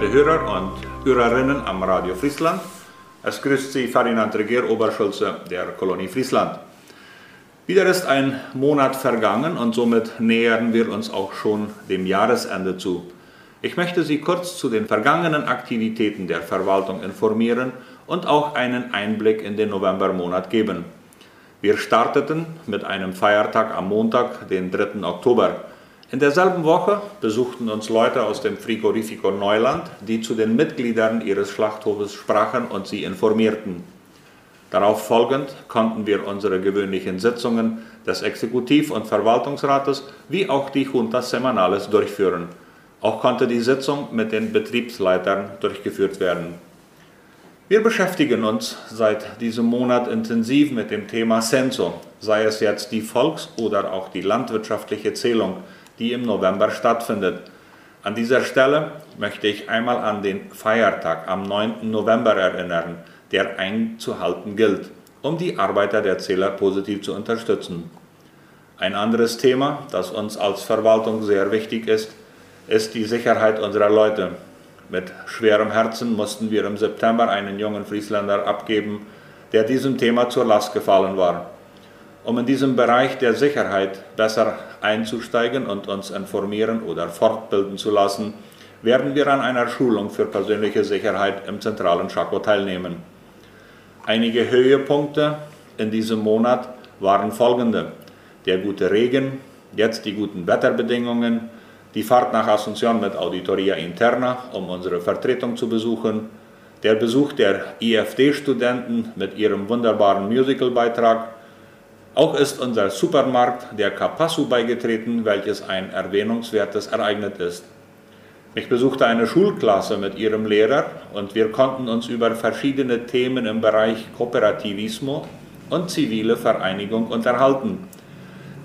Hörer und Hörerinnen am Radio Friesland. Es grüßt Sie Ferdinand Regier, Oberschulze der Kolonie Friesland. Wieder ist ein Monat vergangen und somit nähern wir uns auch schon dem Jahresende zu. Ich möchte Sie kurz zu den vergangenen Aktivitäten der Verwaltung informieren und auch einen Einblick in den Novembermonat geben. Wir starteten mit einem Feiertag am Montag, den 3. Oktober. In derselben Woche besuchten uns Leute aus dem Frigorifico Neuland, die zu den Mitgliedern ihres Schlachthofes sprachen und sie informierten. Darauf folgend konnten wir unsere gewöhnlichen Sitzungen des Exekutiv- und Verwaltungsrates wie auch die Juntas Semanales durchführen. Auch konnte die Sitzung mit den Betriebsleitern durchgeführt werden. Wir beschäftigen uns seit diesem Monat intensiv mit dem Thema Censo, sei es jetzt die Volks- oder auch die landwirtschaftliche Zählung, die im November stattfindet. An dieser Stelle möchte ich einmal an den Feiertag am 9. November erinnern, der einzuhalten gilt, um die Arbeiter der Zähler positiv zu unterstützen. Ein anderes Thema, das uns als Verwaltung sehr wichtig ist, ist die Sicherheit unserer Leute. Mit schwerem Herzen mussten wir im September einen jungen Friesländer abgeben, der diesem Thema zur Last gefallen war. Um in diesem Bereich der Sicherheit besser einzusteigen und uns informieren oder fortbilden zu lassen, werden wir an einer Schulung für persönliche Sicherheit im zentralen Chaco teilnehmen. Einige Höhepunkte in diesem Monat waren folgende. Der gute Regen, jetzt die guten Wetterbedingungen, die Fahrt nach Asunción mit Auditoria Interna, um unsere Vertretung zu besuchen, der Besuch der IFD-Studenten mit ihrem wunderbaren Musicalbeitrag. Auch ist unser Supermarkt der Kapasu beigetreten, welches ein erwähnungswertes Ereignis ist. Ich besuchte eine Schulklasse mit ihrem Lehrer und wir konnten uns über verschiedene Themen im Bereich Kooperativismo und zivile Vereinigung unterhalten.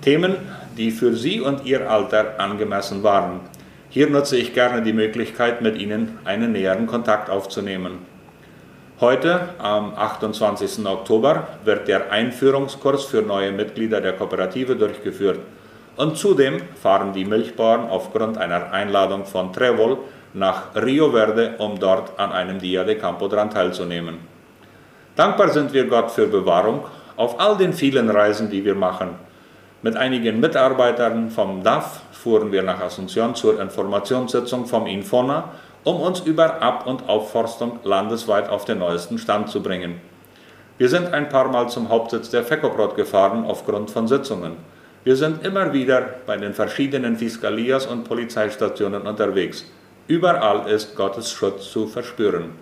Themen, die für Sie und Ihr Alter angemessen waren. Hier nutze ich gerne die Möglichkeit, mit Ihnen einen näheren Kontakt aufzunehmen. Heute, am 28. Oktober, wird der Einführungskurs für neue Mitglieder der Kooperative durchgeführt. Und zudem fahren die Milchbauern aufgrund einer Einladung von Trevol nach Rio Verde, um dort an einem Dia de Campo dran teilzunehmen. Dankbar sind wir Gott für Bewahrung auf all den vielen Reisen, die wir machen. Mit einigen Mitarbeitern vom DAF fuhren wir nach Asunción zur Informationssitzung vom Infona, um uns über Ab- und Aufforstung landesweit auf den neuesten Stand zu bringen. Wir sind ein paar Mal zum Hauptsitz der FECOPROT gefahren aufgrund von Sitzungen. Wir sind immer wieder bei den verschiedenen Fiskalias und Polizeistationen unterwegs. Überall ist Gottes Schutz zu verspüren.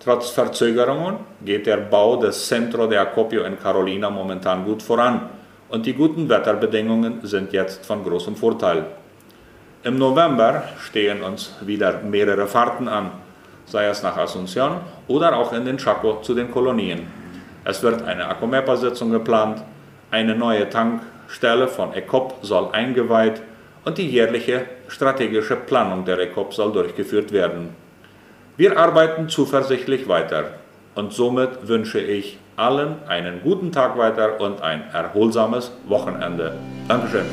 Trotz Verzögerungen geht der Bau des Centro de Acopio in Carolina momentan gut voran und die guten Wetterbedingungen sind jetzt von großem Vorteil. Im November stehen uns wieder mehrere Fahrten an, sei es nach Asunción oder auch in den Chaco zu den Kolonien. Es wird eine Acomepa-Sitzung geplant, eine neue Tankstelle von ECOP soll eingeweiht und die jährliche strategische Planung der ECOP soll durchgeführt werden. Wir arbeiten zuversichtlich weiter und somit wünsche ich allen einen guten Tag weiter und ein erholsames Wochenende. Dankeschön.